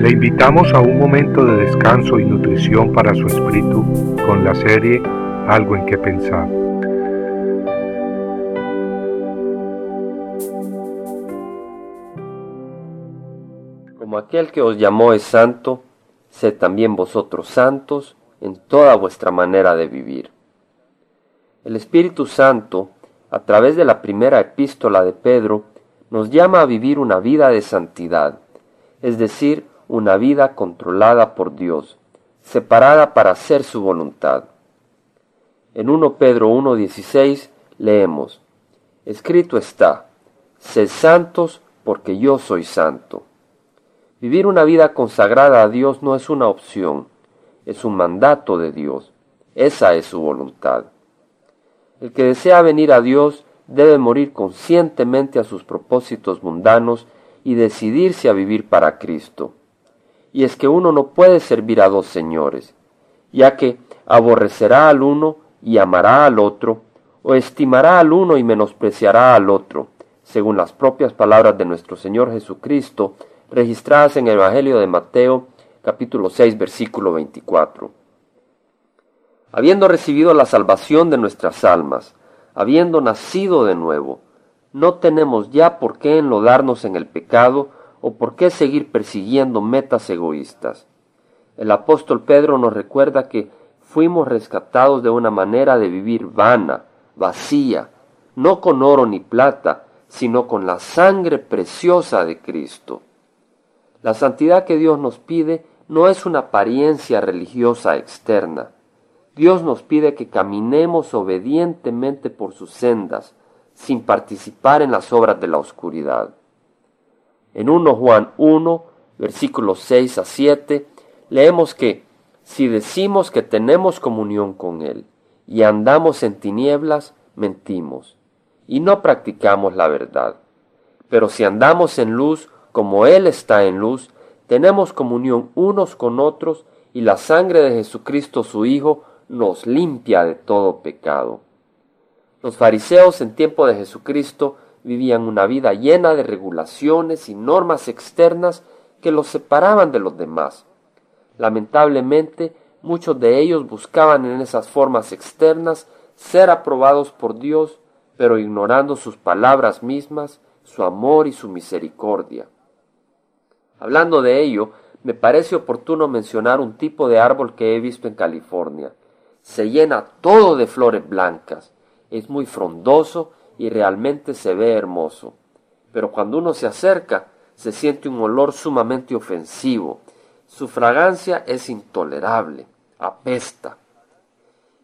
Le invitamos a un momento de descanso y nutrición para su espíritu con la serie Algo en que pensar. Como aquel que os llamó es santo, sed también vosotros santos en toda vuestra manera de vivir. El Espíritu Santo, a través de la primera epístola de Pedro, nos llama a vivir una vida de santidad, es decir, una vida controlada por Dios, separada para hacer su voluntad. En 1 Pedro 1.16 leemos, Escrito está, sed santos porque yo soy santo. Vivir una vida consagrada a Dios no es una opción, es un mandato de Dios. Esa es su voluntad. El que desea venir a Dios debe morir conscientemente a sus propósitos mundanos y decidirse a vivir para Cristo. Y es que uno no puede servir a dos señores, ya que aborrecerá al uno y amará al otro, o estimará al uno y menospreciará al otro, según las propias palabras de nuestro Señor Jesucristo, registradas en el Evangelio de Mateo, capítulo 6, versículo 24. Habiendo recibido la salvación de nuestras almas, habiendo nacido de nuevo, no tenemos ya por qué enlodarnos en el pecado o por qué seguir persiguiendo metas egoístas. El apóstol Pedro nos recuerda que fuimos rescatados de una manera de vivir vana, vacía, no con oro ni plata, sino con la sangre preciosa de Cristo. La santidad que Dios nos pide no es una apariencia religiosa externa. Dios nos pide que caminemos obedientemente por sus sendas, sin participar en las obras de la oscuridad. En 1 Juan 1, versículos 6 a 7, leemos que si decimos que tenemos comunión con Él y andamos en tinieblas, mentimos y no practicamos la verdad. Pero si andamos en luz como Él está en luz, tenemos comunión unos con otros y la sangre de Jesucristo su Hijo nos limpia de todo pecado. Los fariseos en tiempo de Jesucristo vivían una vida llena de regulaciones y normas externas que los separaban de los demás. Lamentablemente, muchos de ellos buscaban en esas formas externas ser aprobados por Dios, pero ignorando sus palabras mismas, su amor y su misericordia. Hablando de ello, me parece oportuno mencionar un tipo de árbol que he visto en California. Se llena todo de flores blancas, es muy frondoso y realmente se ve hermoso. Pero cuando uno se acerca, se siente un olor sumamente ofensivo. Su fragancia es intolerable, apesta.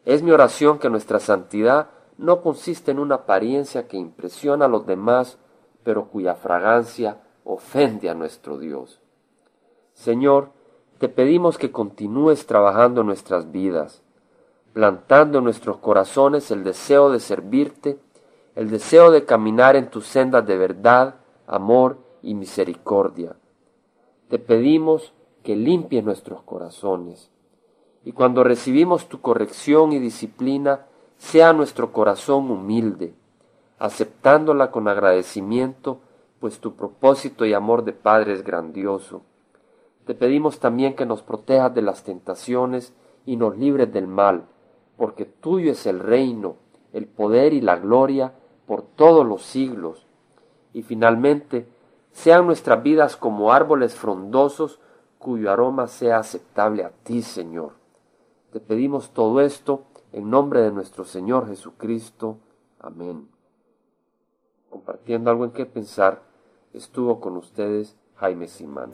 Es mi oración que nuestra santidad no consiste en una apariencia que impresiona a los demás, pero cuya fragancia ofende a nuestro Dios. Señor, te pedimos que continúes trabajando en nuestras vidas, plantando en nuestros corazones el deseo de servirte, el deseo de caminar en tus sendas de verdad, amor y misericordia. Te pedimos que limpies nuestros corazones, y cuando recibimos tu corrección y disciplina, sea nuestro corazón humilde, aceptándola con agradecimiento pues tu propósito y amor de Padre es grandioso. Te pedimos también que nos protejas de las tentaciones y nos libres del mal, porque tuyo es el reino, el poder y la gloria por todos los siglos. Y finalmente, sean nuestras vidas como árboles frondosos cuyo aroma sea aceptable a ti, Señor. Te pedimos todo esto en nombre de nuestro Señor Jesucristo. Amén. Compartiendo algo en qué pensar, estuvo con ustedes Jaime Simán.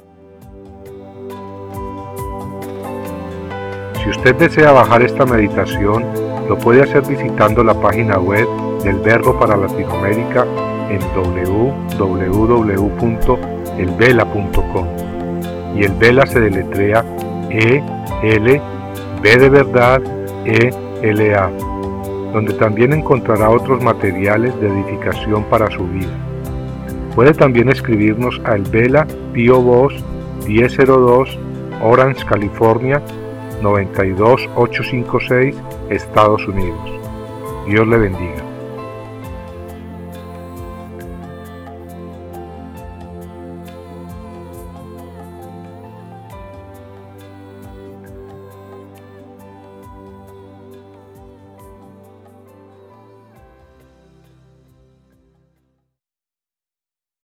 Si usted desea bajar esta meditación, lo puede hacer visitando la página web del Verbo para Latinoamérica en www.elvela.com. Y el Vela se deletrea E L B de verdad E L A, donde también encontrará otros materiales de edificación para su vida. Puede también escribirnos al Vela Pio Box 1002 Orange, California 92856, Estados Unidos. Dios le bendiga.